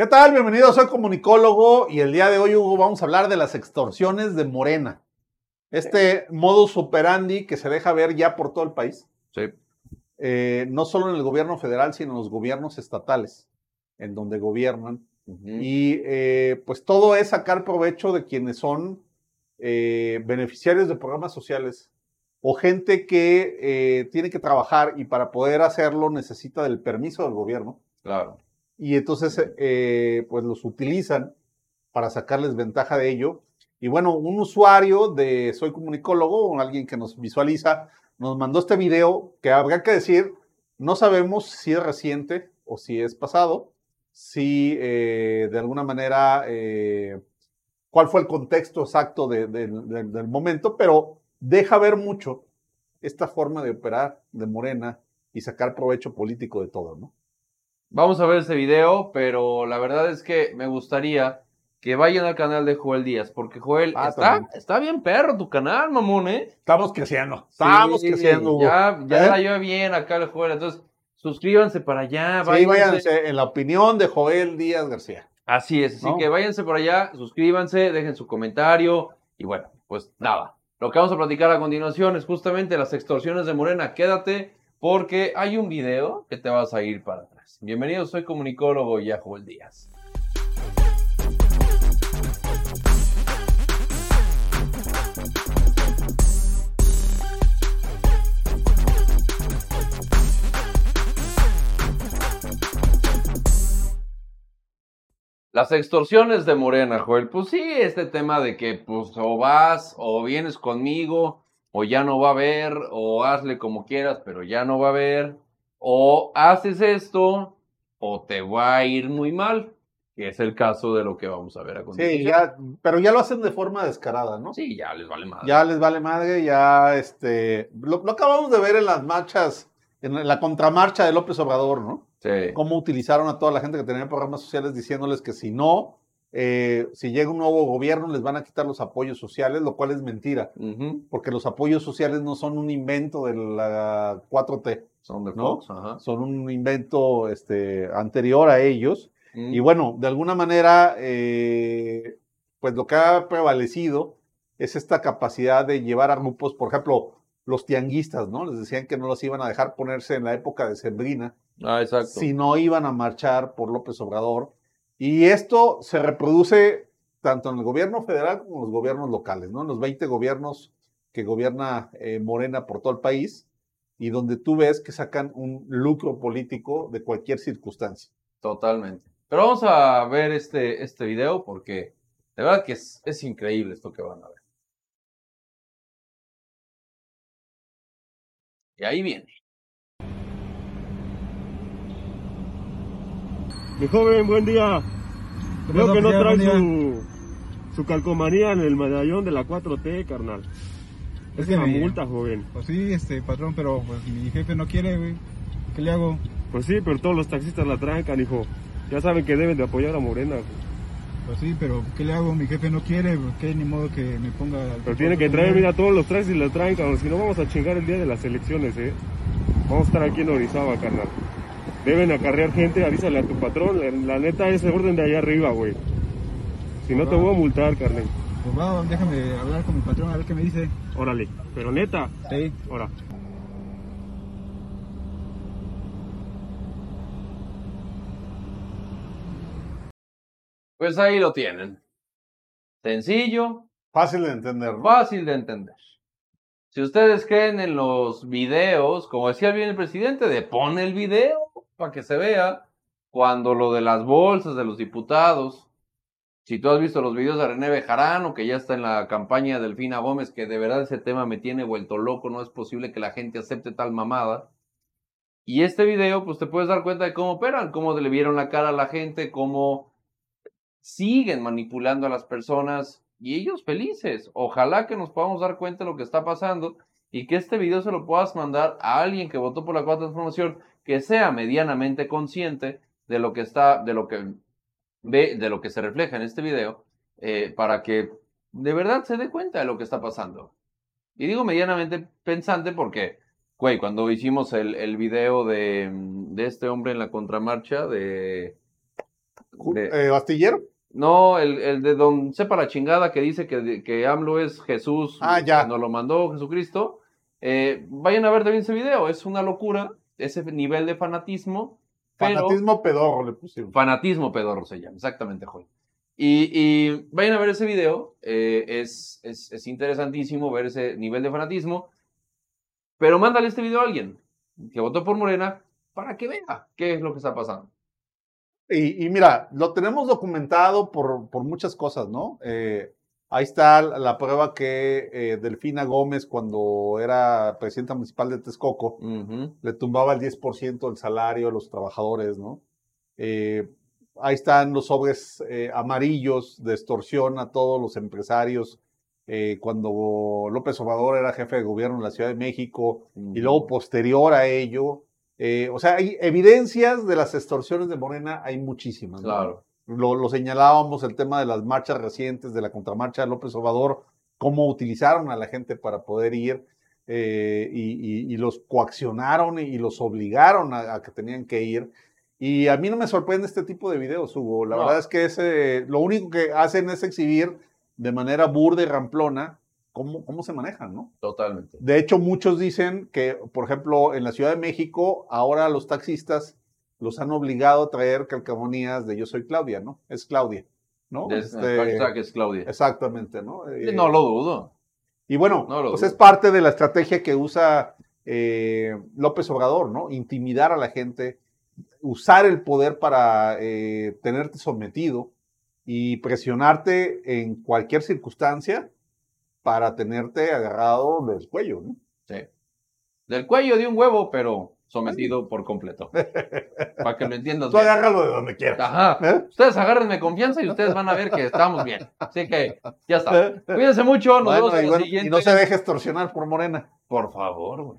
¿Qué tal? Bienvenido, soy comunicólogo y el día de hoy, Hugo, vamos a hablar de las extorsiones de Morena. Este modus operandi que se deja ver ya por todo el país. Sí. Eh, no solo en el gobierno federal, sino en los gobiernos estatales, en donde gobiernan. Y eh, pues todo es sacar provecho de quienes son eh, beneficiarios de programas sociales o gente que tiene que trabajar y para poder hacerlo necesita del permiso del gobierno. Claro. Y entonces, eh, pues los utilizan para sacarles ventaja de ello. Y bueno, un usuario de Soy Comunicólogo, alguien que nos visualiza, nos mandó este video que habrá que decir, no sabemos si es reciente o si es pasado, si eh, de alguna manera, eh, cuál fue el contexto exacto de- de- de- del momento, pero deja ver mucho esta forma de operar de Morena y sacar provecho político de todo, ¿no? Vamos a ver ese video, pero la verdad es que me gustaría que vayan al canal de Joel Díaz, porque Joel, Ah, está, está bien perro tu canal, mamón, ¿eh? Estamos creciendo, estamos Sí, creciendo, Hugo. Ya, ya ¿Eh? la lleva bien acá el Joel, entonces suscríbanse para allá, Sí, váyanse. váyanse en la opinión de Joel Díaz García. Así es, así ¿No? que váyanse por allá, suscríbanse, dejen su comentario y bueno, pues nada. Lo que vamos a platicar a continuación es justamente las extorsiones de Morena. Quédate porque hay un video que te vas a ir para atrás. Bienvenido, soy comunicólogo y ya Joel Díaz. Las extorsiones de Morena, Joel. Pues sí, este tema de que pues o vas o vienes conmigo o ya no va a haber o hazle como quieras, pero ya no va a haber o haces esto o te va a ir muy mal, que es el caso de lo que vamos a ver a continuación. Sí, ya, pero ya lo hacen de forma descarada, ¿no? Sí, ya les vale más. Ya les vale madre, ya este. Lo, lo acabamos de ver en las marchas, en la contramarcha de López Obrador, ¿no? Sí. Cómo utilizaron a toda la gente que tenía programas sociales diciéndoles que si no, eh, si llega un nuevo gobierno, les van a quitar los apoyos sociales, lo cual es mentira, porque los apoyos sociales no son un invento de la 4T, Son de ¿no? Fox, ajá. son un invento este, anterior a ellos. Mm. Y bueno, de alguna manera, eh, pues lo que ha prevalecido es esta capacidad de llevar a grupos, por ejemplo, los tianguistas, ¿no? Les decían que no los iban a dejar ponerse en la época de Sembrina, Ah, exacto. si no iban a marchar por López Obrador. Y esto se reproduce tanto en el gobierno federal como en los gobiernos locales, ¿no? En los 20 gobiernos que gobierna eh, Morena por todo el país y donde tú ves que sacan un lucro político de cualquier circunstancia. Totalmente. Pero vamos a ver este, este video porque de verdad que es, es increíble esto que van a ver. Y ahí viene. Mi joven, buen día. Creo pasa, que no trae su, su calcomanía en el medallón de la 4T, carnal. Es Es que una me- multa, joven. Pues sí, este patrón, pero pues mi jefe no quiere, güey. ¿Qué le hago? Pues sí, pero todos los taxistas la traen, canijo. Ya saben que deben de apoyar a Morena. güey. Pues sí, pero ¿qué le hago? Mi jefe no quiere, qué ni modo que me ponga. al Pero tiene que traer, mira, todos los taxis la traen, carnal. Si no, vamos a chingar el día de las elecciones, ¿eh? Vamos a estar aquí en Orizaba, carnal. Deben acarrear gente, avísale a tu patrón. La, la neta es el orden de allá arriba, güey. Si no, te voy a multar, carnal. Pues va, déjame hablar con mi patrón a ver qué me dice. Órale. Pero neta, Sí. ahora. Pues ahí lo tienen. Sencillo, Fácil de entender, ¿no? fácil de entender. Si ustedes creen en los videos, como decía bien el presidente, de pone el video para que se vea cuando lo de las bolsas de los diputados. Si tú has visto los videos de René Bejarano, que ya está en la campaña de Delfina Gómez, que de verdad ese tema me tiene vuelto loco, no es posible que la gente acepte tal mamada. Y este video, pues te puedes dar cuenta de cómo operan, cómo le vieron la cara a la gente, cómo siguen manipulando a las personas y ellos felices. Ojalá que nos podamos dar cuenta de lo que está pasando y que este video se lo puedas mandar a alguien que votó por la cuarta transformación que sea medianamente consciente de lo que está, de lo que ve, de lo que se refleja en este video, eh, para que de verdad se dé cuenta de lo que está pasando. Y digo medianamente pensante porque, güey, cuando hicimos el, el video de, de este hombre en la contramarcha, de eh, ¿Bastillero? No, el, el de don sepa la chingada que dice que, que AMLO es Jesús, Ah, ya. nos lo mandó Jesucristo. Eh, vayan a ver también ese video, es una locura, ese nivel de fanatismo. Pero, Fanatismo pedorro le pusieron. Fanatismo pedorro se llama, exactamente, Joy. Y, y vayan a ver ese video, eh, es, es, es interesantísimo ver ese nivel de fanatismo, pero mándale este video a alguien que votó por Morena para que vea qué es lo que está pasando. Y, y mira, lo tenemos documentado por, por muchas cosas, ¿no? Eh, ahí está la prueba que eh, Delfina Gómez, cuando era presidenta municipal de Texcoco, le tumbaba el 10% del salario a los trabajadores, ¿no? Eh, ahí están los sobres eh, amarillos de extorsión a todos los empresarios cuando López Obrador era jefe de gobierno en la Ciudad de México y luego posterior a ello. o sea, hay evidencias de las extorsiones de Morena, hay muchísimas. ¿no? Lo, lo señalábamos, el tema de las marchas recientes, de la contramarcha de López Obrador, cómo utilizaron a la gente para poder ir eh, y, y- y los coaccionaron y los obligaron a, a que tenían que ir. Y a mí no me sorprende este tipo de videos, Hugo. La No. verdad es que ese, lo único que hacen es exhibir de manera burda y ramplona cómo, cómo se manejan, ¿no? Totalmente. De hecho, muchos dicen que, por ejemplo, en la Ciudad de México, ahora los taxistas los han obligado a traer calcamonías de Yo soy Claudia, ¿no? Es Claudia, ¿no? Este, hashtag es Claudia. exactamente, ¿no? Eh, No lo dudo. y bueno, no lo pues dudo. es parte de la estrategia que usa eh, López Obrador, ¿no? Intimidar a la gente, usar el poder para eh, tenerte sometido y presionarte en cualquier circunstancia para tenerte agarrado del cuello, ¿no? Sí. Del cuello de un huevo, pero sometido por completo. Para que lo entiendas Tú bien. agárralo de donde quieras. Ajá. ¿eh? Ustedes agárrenme confianza y ustedes van a ver que estamos bien. Así que ya está. Cuídense mucho. Nos Bueno, vemos en y, la bueno, y siguiente. no se deje extorsionar por Morena. Por favor, güey.